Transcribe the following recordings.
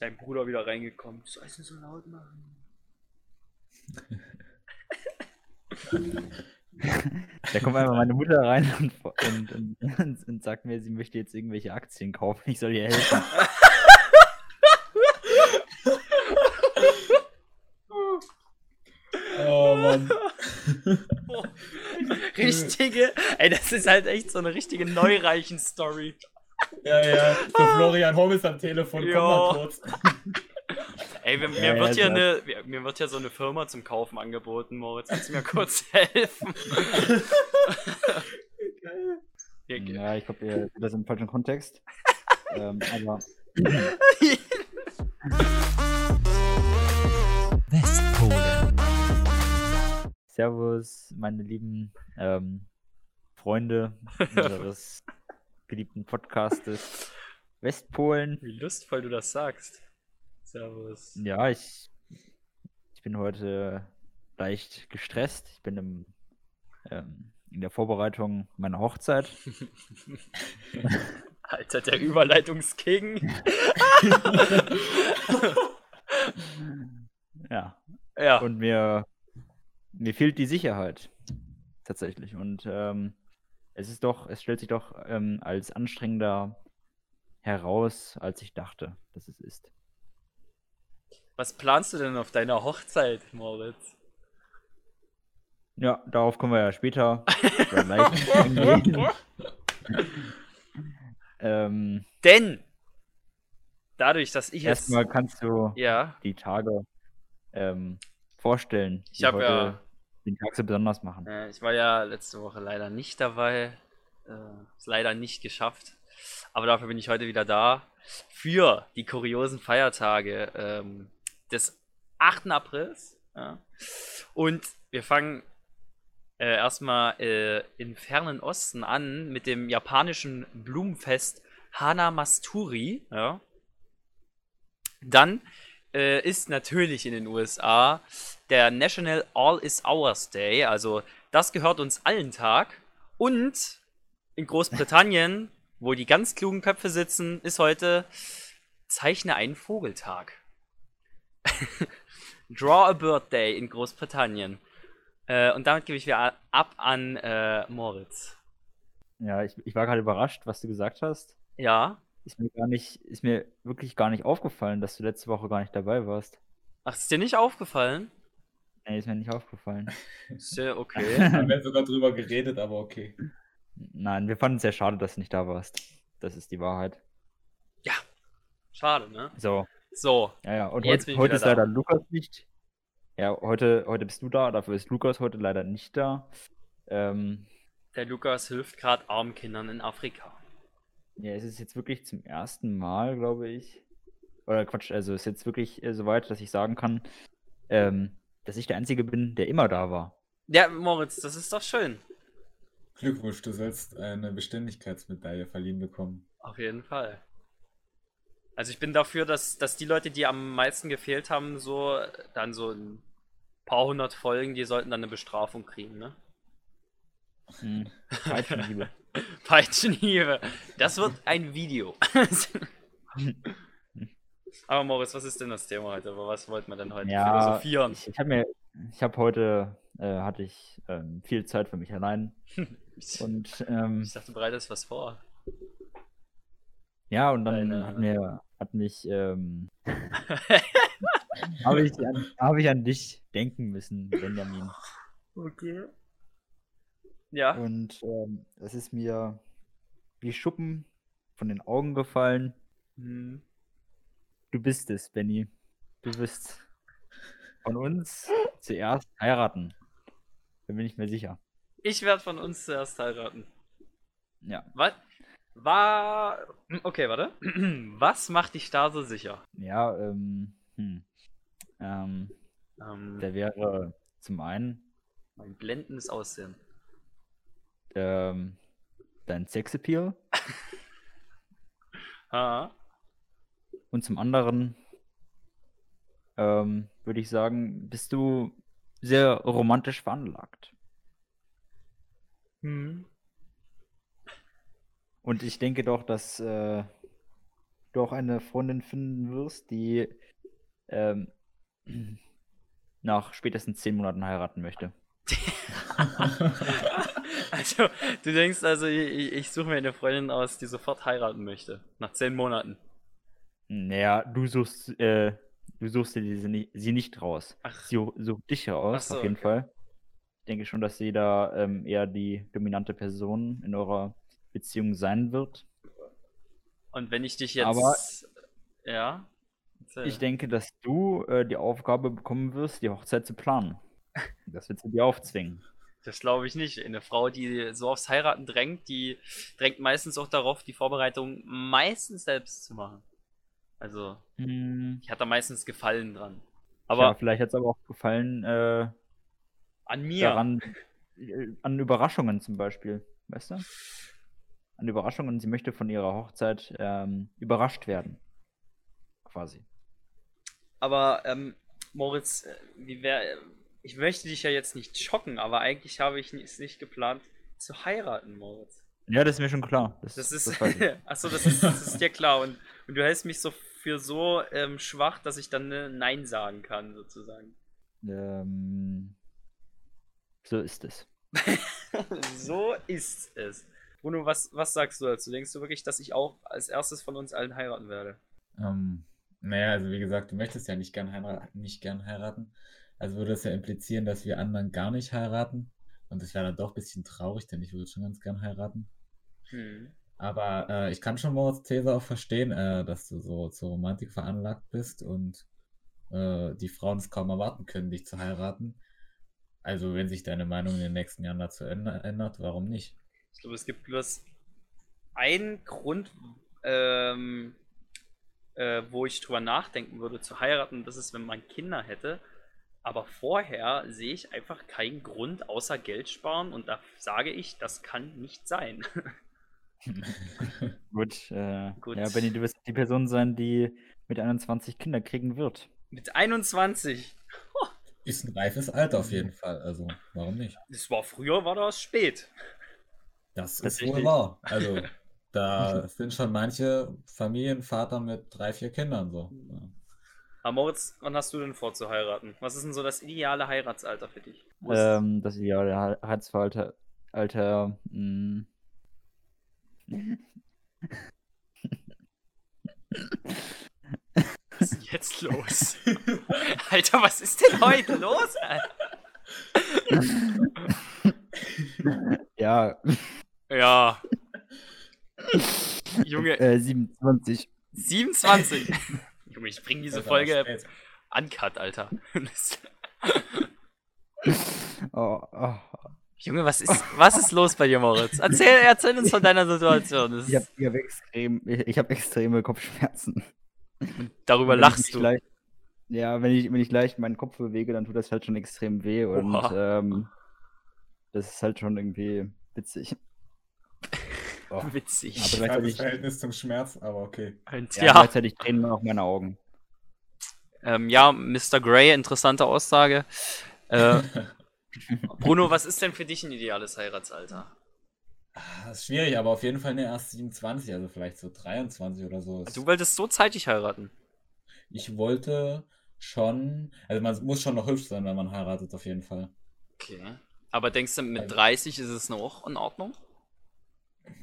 Ist dein Bruder wieder reingekommen. Soll ich nicht so laut machen? Da kommt einfach meine Mutter rein und, und, und, und, sagt mir, sie möchte jetzt irgendwelche Aktien kaufen. Ich soll ihr helfen. oh Mann. richtige, ey, das ist halt echt so eine richtige Neureichen-Story. Ja, ja, so Florian Holmes am Telefon, komm mal kurz. Ey, mir, mir, wird ja eine, mir wird ja so eine Firma zum Kaufen angeboten, Moritz. Kannst du mir kurz helfen? ja, ich glaube, ihr das im falschen Kontext. ähm, aber. Servus, meine lieben ähm, Freunde unseres geliebten Podcastes Westpolen. Wie lustvoll du das sagst. Servus. Ja, ich, ich bin heute leicht gestresst. Ich bin im, ähm, in der Vorbereitung meiner Hochzeit. Alter, der Überleitungsking. ja. Ja. Und mir, mir fehlt die Sicherheit. Tatsächlich. Und ähm, es ist doch, es stellt sich doch ähm, als anstrengender heraus, als ich dachte, dass es ist. Was planst du denn auf deiner Hochzeit, Moritz? Ja, darauf kommen wir ja später ähm, Denn dadurch, dass ich jetzt. Erstmal kannst du ja. die Tage ähm, vorstellen. Ich habe ja den Tag so besonders machen. Äh, ich war ja letzte Woche leider nicht dabei. Äh, leider nicht geschafft. Aber dafür bin ich heute wieder da. Für die kuriosen Feiertage. Ähm, des 8. Aprils. Ja. Und wir fangen äh, erstmal äh, im fernen Osten an mit dem japanischen Blumenfest Hanamasturi. Ja. Dann äh, ist natürlich in den USA der National All Is Ours Day. Also das gehört uns allen Tag. Und in Großbritannien, wo die ganz klugen Köpfe sitzen, ist heute Zeichne einen Vogeltag. Draw a Bird Day in Großbritannien. Äh, und damit gebe ich wieder ab an äh, Moritz. Ja, ich, ich war gerade überrascht, was du gesagt hast. Ja. Ist mir gar nicht, ist mir wirklich gar nicht aufgefallen, dass du letzte Woche gar nicht dabei warst. Ach, ist dir nicht aufgefallen? Nee, ist mir nicht aufgefallen. Sehr okay. Wir haben sogar drüber geredet, aber okay. Nein, wir fanden es sehr schade, dass du nicht da warst. Das ist die Wahrheit. Ja. Schade, ne? So, so. Ja, ja. Und jetzt heute, heute ist leider Lukas nicht. Ja, heute, heute bist du da, dafür ist Lukas heute leider nicht da. Ähm, Der Lukas hilft gerade armen Kindern in Afrika. Ja, es ist jetzt wirklich zum ersten Mal, glaube ich. Oder Quatsch, also es ist jetzt wirklich äh, soweit, dass ich sagen kann, ähm, dass ich der Einzige bin, der immer da war. Ja, Moritz, das ist doch schön. Glückwunsch, du sollst eine Beständigkeitsmedaille verliehen bekommen. Auf jeden Fall. Also ich bin dafür, dass, dass die Leute, die am meisten gefehlt haben, so dann so ein paar hundert Folgen, die sollten dann eine Bestrafung kriegen, ne? Hm. Peitschenhiebe. Peitschenhiebe. Das wird ein Video. Aber Moritz, was ist denn das Thema heute? Über was wollten wir denn heute ja, philosophieren? Ich, ich habe mir, ich habe heute, äh, hatte ich ähm, viel Zeit für mich allein. und ähm, ich dachte, du bereitest was vor. Ja, und dann Deine... hat mir hat mich, ähm, habe ich, an, hab ich an dich denken müssen, Benjamin. Okay. Ja. Und ähm, es ist mir wie Schuppen von den Augen gefallen. Hm. Du bist es, Benny. Du wirst von uns zuerst heiraten. Da bin ich mir sicher. Ich werde von uns zuerst heiraten. Ja. Was? War. Hm, okay, warte. Was macht dich da so sicher? Ja, ähm. Hm. Ähm, ähm, der wäre zum einen. Mein blendendes Aussehen. Ähm, dein Sexappeal. ha. Und zum anderen ähm, würde ich sagen, bist du sehr romantisch veranlagt. Hm. Und ich denke doch, dass äh, du auch eine Freundin finden wirst, die ähm, nach spätestens zehn Monaten heiraten möchte. also, du denkst also, ich, ich suche mir eine Freundin aus, die sofort heiraten möchte. Nach zehn Monaten. Naja, du suchst, äh, du suchst dir diese, sie nicht raus. Ach. Sie sucht dich raus, so, auf jeden okay. Fall. Ich denke schon, dass sie da ähm, eher die dominante Person in eurer Beziehung sein wird. Und wenn ich dich jetzt. Aber- ja? Erzähl. Ich denke, dass du äh, die Aufgabe bekommen wirst, die Hochzeit zu planen. Das wird sie dir aufzwingen. Das glaube ich nicht. Eine Frau, die so aufs Heiraten drängt, die drängt meistens auch darauf, die Vorbereitung meistens selbst zu machen. Also, Hm, ich hatte meistens Gefallen dran. aber Aber vielleicht hat es aber auch gefallen äh, an mir. daran, äh, an Überraschungen zum Beispiel, weißt du? An Überraschungen. Sie möchte von ihrer Hochzeit ähm, überrascht werden. Quasi. Aber, ähm, Moritz, äh, wie wär, ich möchte dich ja jetzt nicht schocken, aber eigentlich habe ich es nicht geplant zu heiraten, Moritz. Ja, das ist mir schon klar. Das, Das ist, das achso, das ist, das ist dir klar. Und, und du hältst mich so für so ähm, schwach, dass ich dann äh, Nein sagen kann, sozusagen. ähm, so ist es. so ist es. Bruno, was, was sagst du dazu? Denkst du wirklich, dass ich auch als erstes von uns allen heiraten werde? Ähm, naja, also wie gesagt, du möchtest ja nicht gern heiraten, nicht gern heiraten. Also würde das ja implizieren, dass wir anderen gar nicht heiraten. Und das wäre dann doch ein bisschen traurig, denn ich würde schon ganz gern heiraten. Hm. Aber äh, ich kann schon Moritz These auch verstehen, äh, dass du so zur Romantik veranlagt bist und äh, die Frauen es kaum erwarten können, dich zu heiraten. Also wenn sich deine Meinung in den nächsten Jahren dazu änder- ändert, warum nicht? Ich glaube, es gibt bloß einen Grund, ähm, äh, wo ich drüber nachdenken würde, zu heiraten. Das ist, wenn man Kinder hätte. Aber vorher sehe ich einfach keinen Grund außer Geld sparen und da sage ich, das kann nicht sein. Gut, äh, Gut. Ja, Benny, du wirst die Person sein, die mit 21 Kinder kriegen wird. Mit 21. Ist ein reifes Alter auf jeden Fall, also warum nicht? Das war früher, war das spät. Das ist Tatsächlich. wohl wahr. Also da sind schon manche Familienvater mit drei, vier Kindern so. Ja. Aber Moritz, wann hast du denn vor zu heiraten? Was ist denn so das ideale Heiratsalter für dich? Ist- Ähm, das ideale Heiratsveralter, Alter, mh, Was ist jetzt los? Alter, was ist denn heute los? Alter? ja, Ja. Junge, äh, 27. 27. Junge, ich bringe diese Folge uncut, Alter. Oh, oh. Junge, was ist, was ist los bei dir, Moritz? Erzähl, erzähl uns von deiner Situation. Das Ich habe hab extrem, ich, ich hab extreme Kopfschmerzen. darüber Wenn lachst du. Leicht, ja, wenn ich, wenn ich leicht meinen Kopf bewege, dann tut das halt schon extrem weh und ähm, das ist halt schon irgendwie witzig. Oh. Witzig. Aber Falsches gleichzeitig, Verhältnis zum Schmerz, aber okay. Und ja, ja, gleichzeitig tränen mir auch meine Augen. ähm, ja, Mr. Grey, interessante Aussage. Äh, Bruno, was ist denn für dich ein ideales Heiratsalter? Ah, Das ist schwierig, aber auf jeden Fall eine erst 27, also vielleicht so 23 oder so. Du wolltest so zeitig heiraten. Ich wollte schon, also man muss schon noch hübsch sein, wenn man heiratet, auf jeden Fall. Okay. Aber denkst du, mit Also- 30 ist es noch in Ordnung?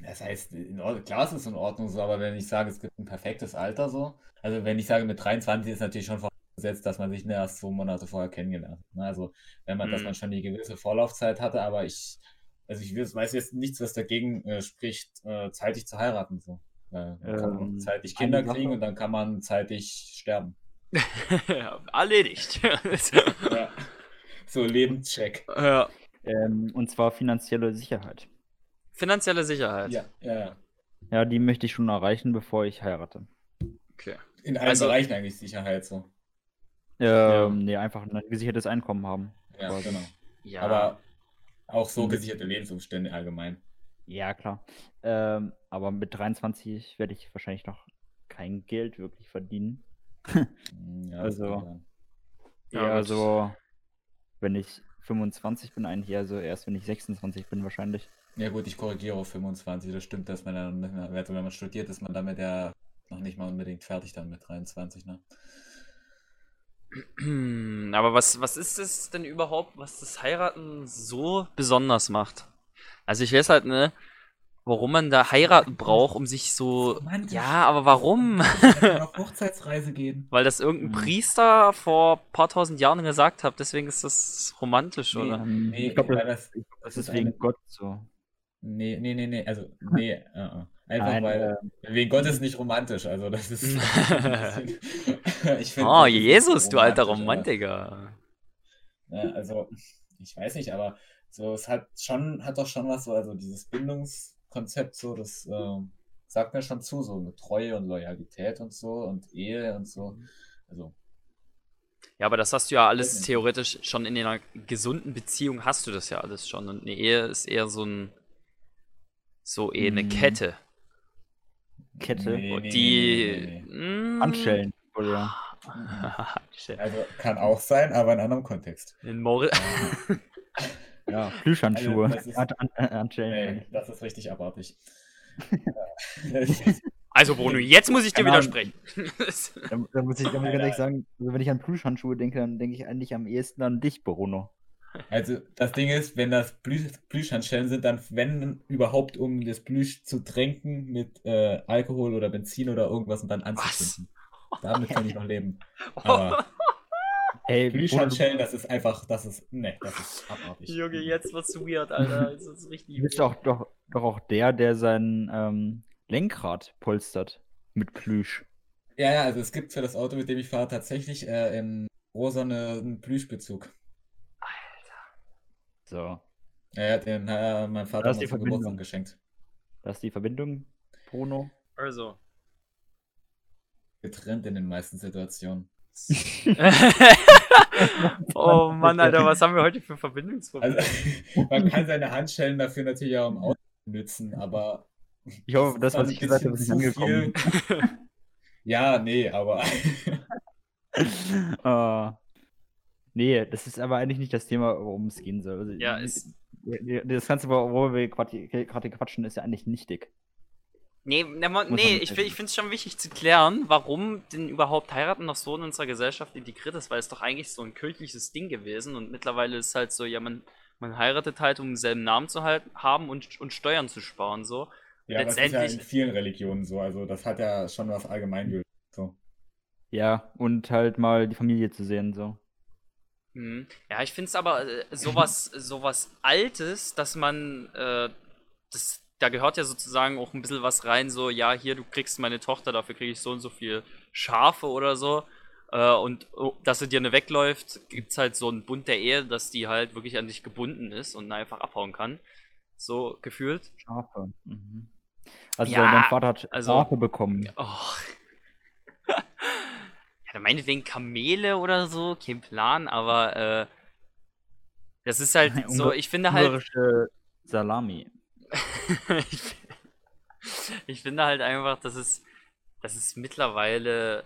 Das heißt, in Ordnung, klar ist es in Ordnung so, aber wenn ich sage, es gibt ein perfektes Alter so, also wenn ich sage, mit 23 ist natürlich schon vorausgesetzt, dass man sich erst zwei Monate vorher kennengelernt hat. ne? Also wenn man, dass Mhm. man schon die gewisse Vorlaufzeit hatte, aber ich, also ich weiß jetzt nichts, was dagegen äh, spricht, äh, zeitig zu heiraten. So. Äh, dann kann man Ähm, zeitig eine Kinder Sache- kriegen und dann kann man zeitig sterben. Erledigt. Ja. So Lebenscheck. ja. Ähm, und zwar finanzielle Sicherheit. Finanzielle Sicherheit. Ja, ja, ja. Ja, die möchte ich schon erreichen, bevor ich heirate. Okay. In allen Also- Bereichen eigentlich Sicherheit so. Ähm, nee, einfach ein gesichertes Einkommen haben. Ja, quasi. genau. Ja. Aber auch so gesicherte Lebensumstände allgemein. Ja, klar. Ähm, aber mit 23 werde ich wahrscheinlich noch kein Geld wirklich verdienen. Ja, Also-. Ja, eher gut. so, wenn ich 25 bin, eigentlich eher so erst, wenn ich 26 bin, wahrscheinlich. Ja gut, ich korrigiere auf 25. Das stimmt, dass man dann, also wenn man studiert, ist man damit ja noch nicht mal unbedingt fertig dann mit 23, ne? Aber was, was ist es denn überhaupt, was das Heiraten so besonders macht? Also ich weiß halt, ne, warum man da heiraten braucht, um sich so. Romantisch. Ja, aber warum? auf Hochzeitsreise gehen. Weil das irgendein Mhm. Priester vor ein paar tausend Jahren gesagt hat, deswegen ist das romantisch, Nee. oder? Nee, ich glaube, das, das- ist wegen eine- Gott so. Nee, nee, nee, nee, also, nee, äh, äh. einfach Nein, weil, äh, wegen Gott ist nicht romantisch, also das ist, ich finde, Oh, Jesus, du alter Romantiker. ja, also, ich weiß nicht, aber so, es hat schon, hat doch schon was so, also dieses Bindungskonzept so, das ähm, sagt mir schon zu, so mit Treue und Loyalität und so und Ehe und so, also, Ja, aber das hast du ja alles theoretisch schon in einer gesunden Beziehung hast du das ja alles schon. Und eine Ehe ist eher so ein, so eher eine Mhm. Kette. Kette. Nee, Und nee, die. nee, nee, Mm. Oder. Also, kann auch sein, aber in anderem Kontext. In Mor ja, Plüschhandschuhe. Also, das ist- äh. Nee, das ist richtig abartig. also, Bruno, jetzt muss ich dir widersprechen. Da, da muss ich, da muss ich ganz ehrlich sagen, also wenn ich an Plüschhandschuhe denke, dann denke ich eigentlich am ehesten an dich, Bruno. Also das Ding ist, wenn das Plüsch Plüschhandschellen sind, dann wenn überhaupt, um das Plüsch zu tränken mit äh, Alkohol oder Benzin oder irgendwas und dann anzuzünden. Damit kann ich noch leben. Aber Hey, Bruno, du, Plüschhandschellen, das ist einfach, das ist, ne, das ist abartig. Junge, jetzt wird's weird, Alter. Das ist richtig. du bist doch, doch, doch auch der, der sein ähm, Lenkrad polstert mit Plüsch. Ja, ja, also es gibt für das Auto, mit dem ich fahre, tatsächlich äh, im Rosane einen Plüschbezug. So, Ja, ja, den hat äh, mein Vater mir die zum Geburtstag geschenkt. das ist die Verbindung, Bruno. Also. Getrennt in den meisten Situationen. oh Mann, Alter, was haben wir heute für Verbindungsprobleme? Also, man kann seine Handschellen dafür natürlich auch im Auto nützen, aber Ich hoffe, das, was ich gesagt habe, ist nicht angekommen. Ja, nee, aber äh, nee, das ist aber eigentlich nicht das Thema, worum es gehen soll. Also, Ja, ist- Das Ganze, worüber wir gerade gerade quatschen, ist ja eigentlich nichtig. Nee, ne, nee ich, ich finde es schon wichtig zu klären, warum denn überhaupt heiraten noch so in unserer Gesellschaft integriert ist, weil es doch eigentlich so ein kirchliches Ding gewesen und mittlerweile ist halt so, ja, man, man heiratet halt, um denselben Namen zu halten, haben und, und Steuern zu sparen, so. ja, das ist ja in vielen Religionen so. Also das hat ja schon was Allgemeingültiges. So. Ja, und halt mal die Familie zu sehen, so. Mhm. Ja, ich finde es aber äh, sowas, sowas Altes, dass man, äh, das, da gehört ja sozusagen auch ein bisschen was rein, so, ja, hier, du kriegst meine Tochter, dafür kriege ich so und so viel Schafe oder so. Äh, und oh, dass sie dir eine wegläuft, gibt es halt so einen Bund der Ehe, dass die halt wirklich an dich gebunden ist und einfach abhauen kann. So gefühlt. Schafe. Mhm. Also Ja, dein Vater hat also- Schafe bekommen. Oh. ja, dann meinetwegen Kamele oder so, kein Plan, aber äh, das ist halt so, ich finde halt. Salami. Ich, ich finde halt einfach, dass es, dass es mittlerweile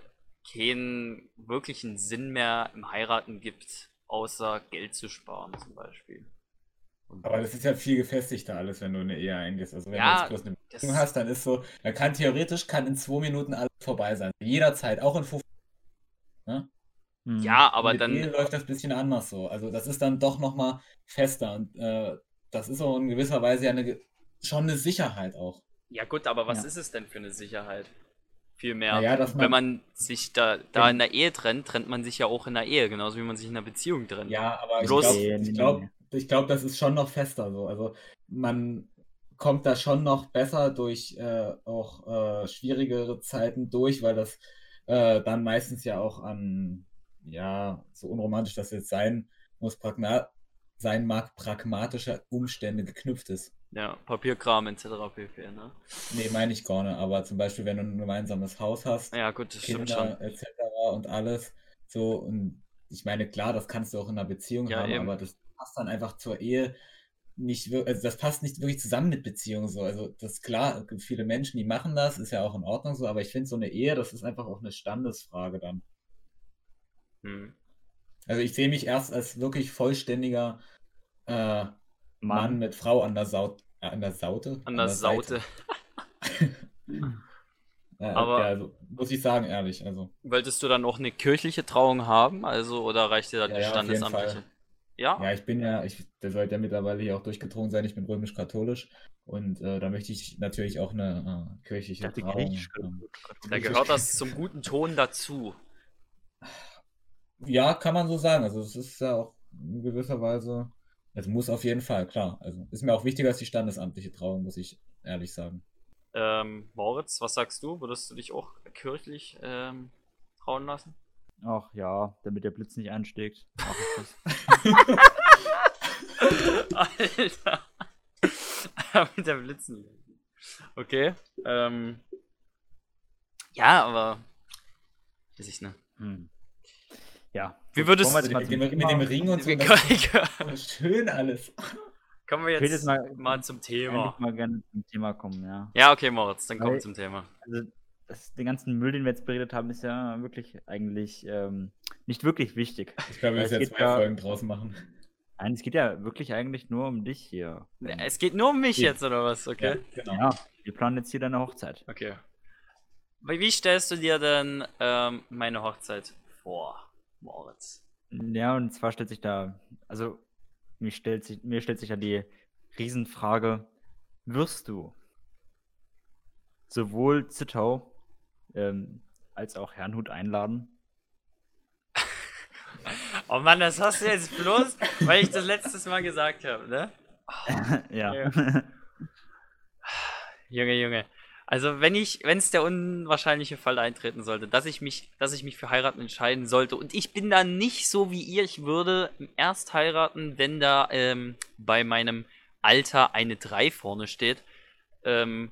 keinen wirklichen Sinn mehr im Heiraten gibt, außer Geld zu sparen zum Beispiel. Aber das ist ja viel gefestigter alles, wenn du eine Ehe eingehst. Also wenn Ja, du jetzt bloß eine das- Beziehung hast, dann ist so, dann kann theoretisch kann in zwei Minuten alles vorbei sein. Jederzeit, auch in 15. Ne? Mhm. ja, aber mit Ehe dann, läuft das ein bisschen anders so. Also das ist dann doch nochmal fester und äh, das ist auch in gewisser Weise ja eine, schon eine Sicherheit auch. ja gut, aber was Ja. ist es denn für eine Sicherheit? Viel mehr. Naja, dass Wenn man, man sich da, da in der Ehe trennt, trennt man sich ja auch in der Ehe, genauso wie man sich in einer Beziehung trennt. ja, aber ich Bloß- glaube, ich glaube, ich glaub, das ist schon noch fester so. Also man kommt da schon noch besser durch äh, auch äh, schwierigere Zeiten durch, weil das äh, dann meistens ja auch an, ja, so unromantisch das jetzt sein muss, sein mag, pragmatische Umstände geknüpft ist. Ja, Papierkram etc. pp. Ne? Nee, meine ich gar nicht, aber zum Beispiel, wenn du ein gemeinsames Haus hast, Ja, gut, das stimmt schon. Kinder etc. und alles. So, und ich meine, klar, das kannst du auch in einer Beziehung Ja, haben, eben. aber das passt dann einfach zur Ehe nicht wirklich, also das passt nicht wirklich zusammen mit Beziehung so. Also das ist klar, viele Menschen, die machen das, ist ja auch in Ordnung so, aber ich finde so eine Ehe, das ist einfach auch eine Standesfrage dann. Hm. Also ich sehe mich erst als wirklich vollständiger äh, Mann Mann. mit Frau an der Saut, äh, an der Saute? An der Seite. Saute. Ja, Aber- ja, also, muss ich sagen, ehrlich. Also, Wolltest du dann auch eine kirchliche Trauung haben? Also, oder reicht dir da Ja, die standesamtliche? Ja? ja, ich bin ja, ich, der sollte ja mittlerweile hier auch durchgedrungen sein, ich bin römisch-katholisch und äh, da möchte ich natürlich auch eine äh, kirchliche Ich dachte, Trauung. griechisch. ähm, Da gehört das zum guten Ton dazu. Ja, kann man so sagen. Also es ist ja auch in gewisser Weise, es muss auf jeden Fall, klar. Also ist mir auch wichtiger als die standesamtliche Trauung, muss ich ehrlich sagen. Ähm, Moritz, was sagst du? Würdest du dich auch kirchlich ähm, trauen lassen? Ach ja, damit der Blitz nicht einschlägt. Mach ich das. Alter. Mit der Blitzen. Okay. Ähm, ja, aber. Weiß ich nicht. Hm. Ja. Wie würdest du- wir Mit zum mit dem. Ring und so, ist schön alles. Kommen wir Ich jetzt mal- mal zum Thema. Eigentlich mal gerne zum Thema kommen, ja. Ja, okay, Moritz, dann kommen wir zum Thema. Also, das, den ganzen Müll, den wir jetzt beredet haben, ist ja wirklich eigentlich ähm, nicht wirklich wichtig. Ich glaube, wir müssen jetzt geht mehr ja- Folgen draus machen. Nein, es geht ja wirklich eigentlich nur um dich hier. Ja, Es geht nur um mich Ja. jetzt, oder was? Okay. genau. Ja, wir planen jetzt hier deine Hochzeit. Okay. Wie wie stellst du dir denn ähm, meine Hochzeit vor, Moritz? Ja, und zwar stellt sich da, also mir stellt sich, mir stellt sich ja die Riesenfrage, wirst du sowohl Zittau ähm, als auch Herrnhut einladen? Oh Mann, das hast du jetzt bloß, weil ich das letztes Mal gesagt habe, ne? ja. Ja. Junge, Junge. Also wenn ich, wenn es der unwahrscheinliche Fall eintreten sollte, dass ich mich, dass ich mich für heiraten entscheiden sollte und ich bin da nicht so wie ihr, ich würde erst heiraten, wenn da ähm, bei meinem Alter eine 3 vorne steht. Ähm,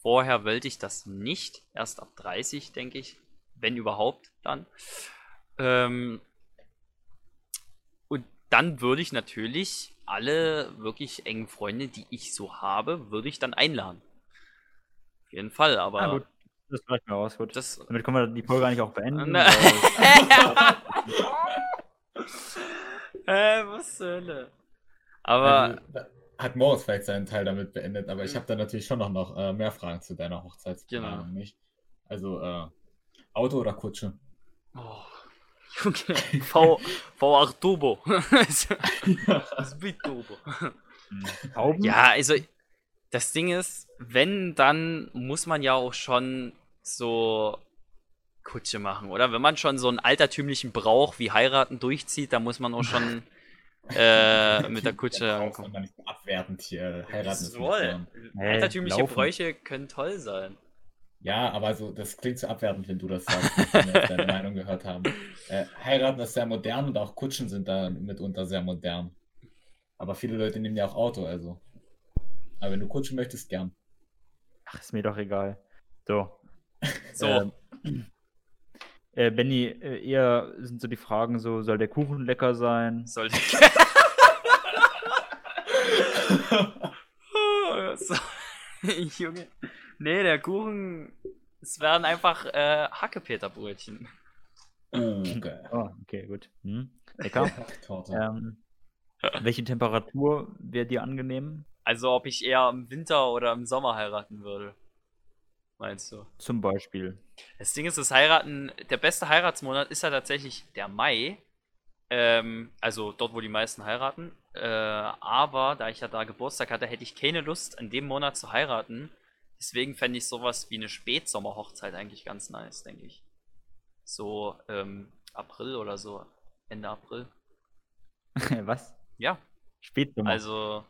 vorher wollte ich das nicht, erst ab 30, denke ich, wenn überhaupt dann. Ähm, und dann würde ich natürlich alle wirklich engen Freunde, die ich so habe, würde ich dann einladen. Jeden Fall, aber Ah, gut. Das reicht mir aus, gut. das. Damit können wir die Folge eigentlich auch beenden. Ne. äh, was zur Hölle? Aber Also, hat Moritz vielleicht seinen Teil damit beendet, aber ich habe da natürlich schon noch, noch äh, mehr Fragen zu deiner Hochzeitsplanung. Genau. Nicht? Also äh, Auto oder Kutsche? Oh, Junge, V, V8 Turbo. das Bit Turbo. Hm. Tauben? Ja, also das Ding ist, wenn, dann muss man ja auch schon so Kutsche machen, oder? Wenn man schon so einen altertümlichen Brauch wie heiraten durchzieht, dann muss man auch schon äh, mit der Kutsche Ja, ankommen. man nicht abwertend hier heiraten. ist nicht Soll. Hey, Altertümliche laufen. Bräuche können toll sein. Ja, aber so, das klingt so abwertend, wenn du das sagst, wenn wir deine Meinung gehört haben. Äh, heiraten ist sehr modern und auch Kutschen sind da mitunter sehr modern. Aber viele Leute nehmen ja auch Auto, also. Aber wenn du Kutschen möchtest, gern. Ach, ist mir doch egal. So. So, Ähm, äh, Benny, äh, eher sind so die Fragen so, soll der Kuchen lecker sein? sollte. so. Junge. Nee, der Kuchen. Es werden einfach äh, Hackepeterbrötchen. Oh, geil. Oh, okay, gut. Hm. Lecker. Torte. ähm, welche Temperatur wäre dir angenehm? Also ob ich eher im Winter oder im Sommer heiraten würde. Meinst du? Zum Beispiel. Das Ding ist, das Heiraten, der beste Heiratsmonat ist ja tatsächlich der Mai. Ähm, also dort, wo die meisten heiraten. Äh, aber da ich ja da Geburtstag hatte, hätte ich keine Lust, an dem Monat zu heiraten. Deswegen fände ich sowas wie eine Spätsommerhochzeit eigentlich ganz nice, denke ich. So ähm, April oder so. Ende April. Was? Ja, Spätsommer. also.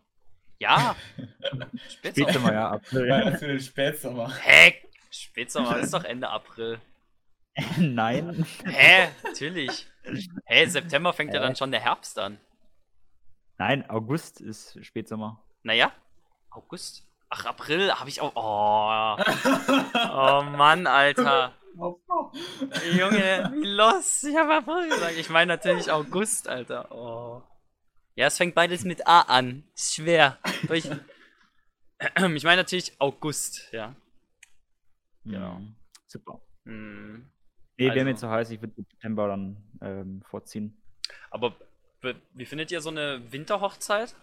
Ja, Spätsommer. Spätsommer, ja, April. Ja, für den Spätsommer. Hä? Spätsommer ist doch Ende April. Nein. Hä? Natürlich. Hä, September fängt ja Hä? dann schon der Herbst an. Nein, August ist Spätsommer. Naja, August. Ach, April habe ich auch. Oh. oh Mann, Alter. Junge, wie los? Ich habe April gesagt. Ich meine natürlich August, Alter. Oh. Ja, es fängt beides mit A an. Ist schwer. Durch... Ich meine natürlich August, ja. Genau. Mhm. Super. Hm. Nee, wäre mir Also- zu heiß, ich würde September dann ähm, vorziehen. Aber wie findet ihr so eine Winterhochzeit?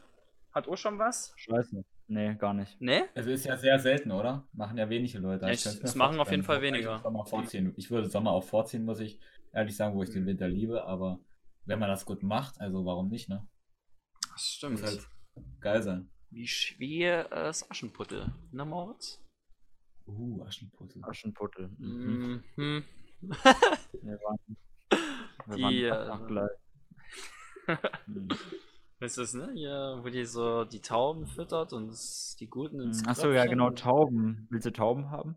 Hat auch schon was? Scheiße. Nee, gar nicht. Ne? Also ist ja sehr selten, oder? Machen ja wenige Leute. Ja, Ich ich- es machen auf jeden Fall weniger. Ich Sommer vorziehen. Ich würde Sommer auch vorziehen, muss ich ehrlich sagen, wo ich den Winter liebe, aber wenn man das gut macht, also warum nicht, ne? Das stimmt. Muss halt geil sein. Wie schwer äh, ist Aschenputtel, ne Moritz? Uh, Aschenputtel. Aschenputtel. Mhm. Mhm. Wir waren, wir Die, waren äh. Hm. Ist das, ne? Hier, wo die so die Tauben füttert und die Guten ins Achso, ja, genau, Tauben. Willst du Tauben haben?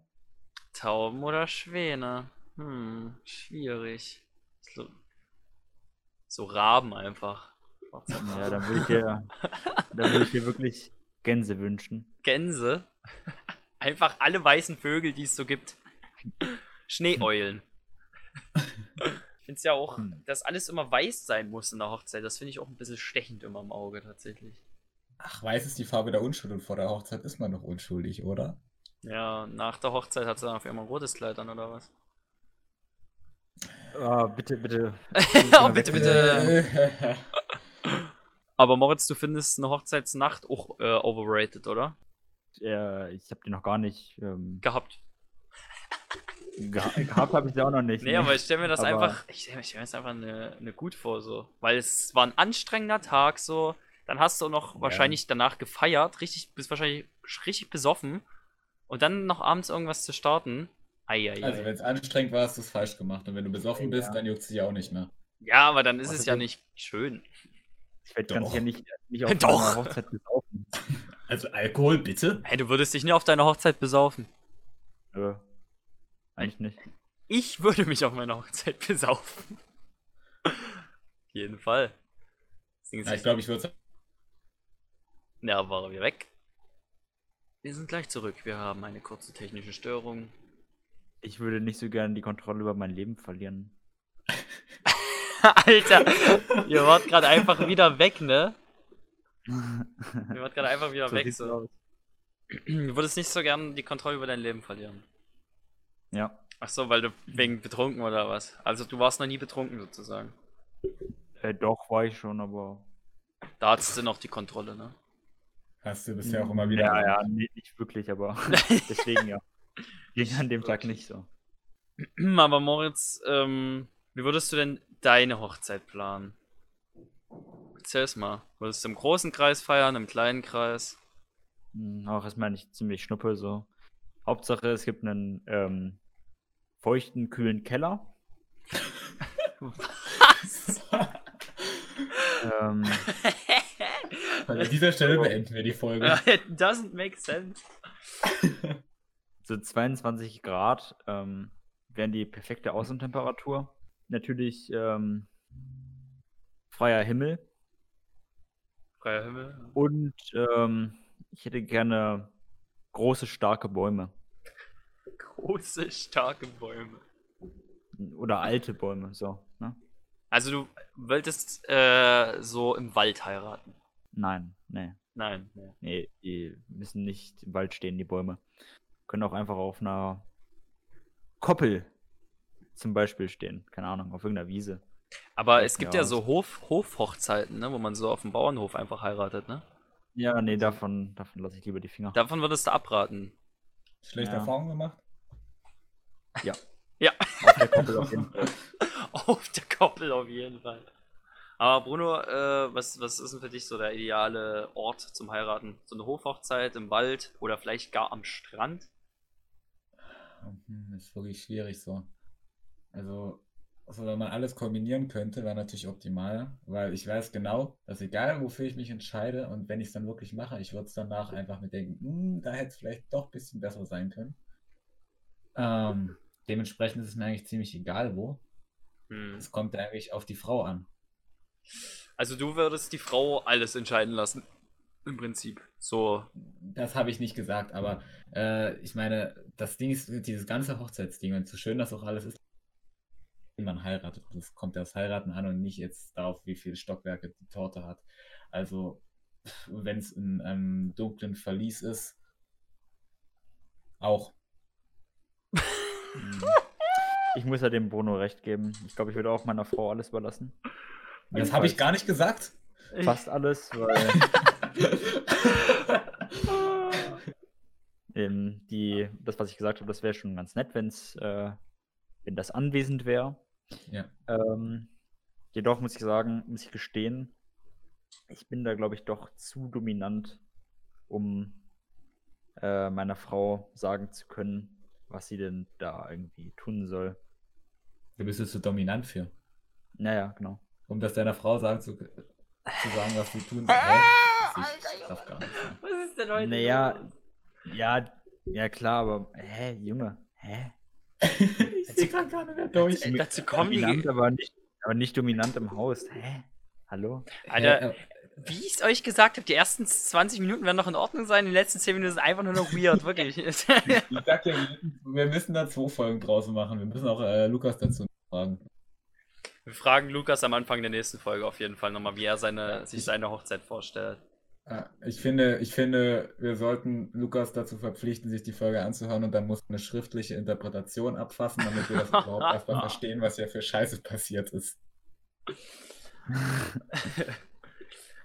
Tauben oder Schwäne? Hm, schwierig. So, so Raben einfach. Ja, dann würde ich dir, dann würde ich dir wirklich Gänse wünschen. Gänse. Einfach alle weißen Vögel, die es so gibt. Schneeeulen. Ich finde es ja auch, Hm. dass alles immer weiß sein muss in der Hochzeit. Das finde ich auch ein bisschen stechend immer im Auge tatsächlich. Ach, weiß ist die Farbe der Unschuld und vor der Hochzeit ist man noch unschuldig, oder? Ja, nach der Hochzeit hat sie dann auf einmal ein rotes Kleid an oder was? Ah, bitte, bitte. oh, bitte, bitte. Aber Moritz, du findest eine Hochzeitsnacht auch äh, overrated, oder? Äh, ich habe die noch gar nicht ähm, Gehabt. geha gehabt, habe ich sie auch noch nicht. Nee, ne? aber ich stelle mir das Aber- einfach, ich stelle stell mir das einfach eine, eine gut vor, so. Weil es war ein anstrengender Tag, so. Dann hast du noch Ja. wahrscheinlich danach gefeiert, richtig, bist wahrscheinlich richtig besoffen. Und dann noch abends irgendwas zu starten. Eieiei. Also, wenn es anstrengend war, hast du es falsch gemacht. Und wenn du besoffen bist, Ja. dann juckt es dich auch nicht mehr. ja, aber dann ist es Also ja nicht schön. Ich werde ganz Doch. sicher nicht, nicht auf Doch. meiner Hochzeit besaufen. Also, Alkohol, bitte? Hey, du würdest dich nie auf deiner Hochzeit besaufen. Nö. Eigentlich nicht. Ich würde mich auf meiner Hochzeit besaufen. Auf jeden Fall. Ja, ist ich glaube, ich würde Ja, waren wir weg. Wir sind gleich zurück. Wir haben eine kurze technische Störung. Ich würde nicht so gerne die Kontrolle über mein Leben verlieren. Alter, ihr wart gerade einfach wieder weg, ne? Ihr wart gerade einfach wieder So weg. So. aus. Du würdest nicht so gern die Kontrolle über dein Leben verlieren. Ja. Ach so, weil du wegen betrunken oder was? Also du warst noch nie betrunken sozusagen. Äh, doch, war ich schon, aber. Da hattest du noch die Kontrolle, ne? Hast du bisher auch immer wieder. Ja, ja, nee, nicht wirklich, aber deswegen ja. Ging an dem Tag nicht so. Aber Moritz, ähm, wie würdest du denn deine Hochzeit planen? Erzähl's mal. Würdest du im großen Kreis feiern, im kleinen Kreis? Hm, Auch erstmal nicht ziemlich schnuppe so. Hauptsache, es gibt einen ähm, feuchten, kühlen Keller. Ähm, An dieser Stelle beenden wir die Folge. It doesn't make sense. so 22 Grad ähm, wären die perfekte Außentemperatur. Natürlich ähm, freier Himmel. Freier Himmel. Und ähm, ich hätte gerne große, starke Bäume. Große, starke Bäume. Oder alte Bäume, so. Ne? Also du wolltest äh, so im Wald heiraten. Nein, nee. Nein, nee. Nee, die müssen nicht im Wald stehen, die Bäume. Können auch einfach auf einer Koppel zum Beispiel stehen. Keine Ahnung, auf irgendeiner Wiese. Aber Ja, es gibt ja, ja so Hof, Hofhochzeiten, ne, wo man so auf dem Bauernhof einfach heiratet, ne? Ja, nee, davon, davon lasse ich lieber die Finger. Davon würdest du abraten. Schlechte Ja. Erfahrungen gemacht? Ja, Auf der Koppel auf jeden Fall. auf der Koppel auf jeden Fall. Aber Bruno, äh, was, was ist denn für dich so der ideale Ort zum Heiraten? So eine Hofhochzeit im Wald oder vielleicht gar am Strand? Hm, Das ist wirklich schwierig so. Also, also wenn man alles kombinieren könnte, wäre natürlich optimal, weil ich weiß genau, dass egal wofür ich mich entscheide und wenn ich es dann wirklich mache, ich würde es danach einfach mit denken, "Hm, da hätte es vielleicht doch ein bisschen besser sein können. Ähm, dementsprechend ist es mir eigentlich ziemlich egal wo. Hm. Es kommt eigentlich auf die Frau an. Also du würdest die Frau alles entscheiden lassen. Im Prinzip. So. Das habe ich nicht gesagt, aber äh, ich meine, das Ding ist, dieses ganze Hochzeitsding und so schön das auch alles ist, man heiratet. Das kommt ja das Heiraten an und nicht jetzt darauf, wie viele Stockwerke die Torte hat. Also, wenn es in einem dunklen Verlies ist, auch. Ich muss ja dem Bruno recht geben. Ich glaube, ich würde auch meiner Frau alles überlassen. Das habe ich gar nicht gesagt. Fast alles, weil ähm, die, das, was ich gesagt habe, das wäre schon ganz nett, wenn's, äh, wenn das anwesend wäre. Ja. Ähm, jedoch muss ich sagen, muss ich gestehen, ich bin da, glaube ich, doch zu dominant, um äh, meiner Frau sagen zu können, was sie denn da irgendwie tun soll. Du bist jetzt so dominant für. Naja, genau. Um das deiner Frau sagen zu, zu sagen, was sie tun soll. Ich darf gar nicht. Was ist denn heute? Naja, ja, ja klar, aber hä, Junge, hä? ich sehe gerade gar nicht mehr durch. Äh, dazu kommen die. Dominant, aber nicht, aber nicht dominant im Haus. Hä? Hallo? Alter, Hä, wie ich es euch gesagt habe, die ersten 20 Minuten werden noch in Ordnung sein, die letzten 10 Minuten sind einfach nur noch weird, wirklich. Ich sag ja, wir müssen- da zwei Folgen draußen machen. Wir müssen auch äh, Lukas dazu fragen. Wir fragen Lukas am Anfang der nächsten Folge auf jeden Fall nochmal, wie er seine, Ja, sich ich- seine Hochzeit vorstellt. Ja, Ich finde, ich finde, wir sollten Lukas dazu verpflichten, sich die Folge anzuhören und dann muss eine schriftliche Interpretation abfassen, damit wir das überhaupt erstmal verstehen, was hier für Scheiße passiert ist.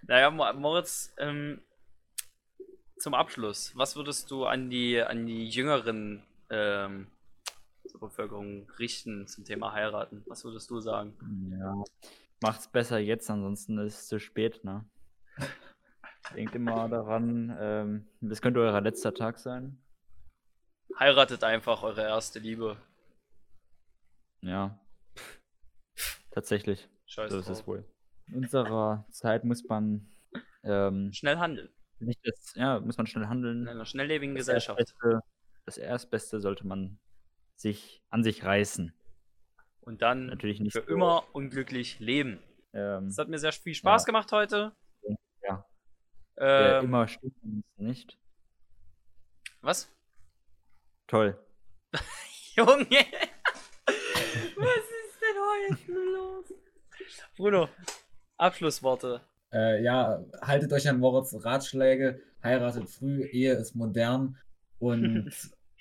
Naja, Mo- Moritz, ähm, zum Abschluss, was würdest du an die, an die jüngeren ähm, zur Bevölkerung richten zum Thema heiraten? Was würdest du sagen? Ja, macht's besser jetzt, ansonsten ist es zu spät, ne? Denkt immer daran, ähm, das könnte euer letzter Tag sein. Heiratet einfach eure erste Liebe. Ja. Tatsächlich, Scheiß so ist es wohl. In unserer Zeit muss man ähm, Schnell handeln. nicht das, ja, muss man schnell handeln. In einer schnelllebigen Das Gesellschaft. Erstbeste, das Erstbeste sollte man sich an sich reißen. Und dann Natürlich nicht für so, immer unglücklich leben. Ähm, Es hat mir sehr viel Spaß Ja. gemacht heute. Ähm, immer stimmt, ist nicht. was? Toll. Junge! Was ist denn heute los? Bruno, Abschlussworte. Äh, ja, haltet euch an Moritz Ratschläge, heiratet früh, Ehe ist modern und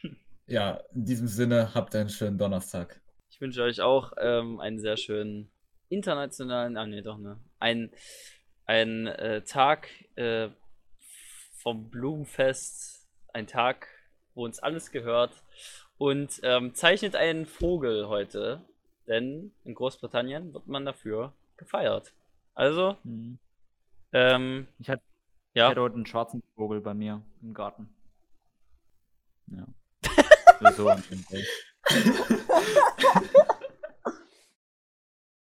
ja, in diesem Sinne habt einen schönen Donnerstag. Ich wünsche euch auch ähm, einen sehr schönen internationalen, ah nee, doch, ne? Ein, ein äh, Tag äh, vom Blumenfest, ein Tag, wo uns alles gehört. Und ähm, zeichnet einen Vogel heute, denn in Großbritannien wird man dafür gefeiert. Also, Hm. ähm, Ich hatte ja. Heute einen schwarzen Vogel bei mir im Garten. Ja. so, so.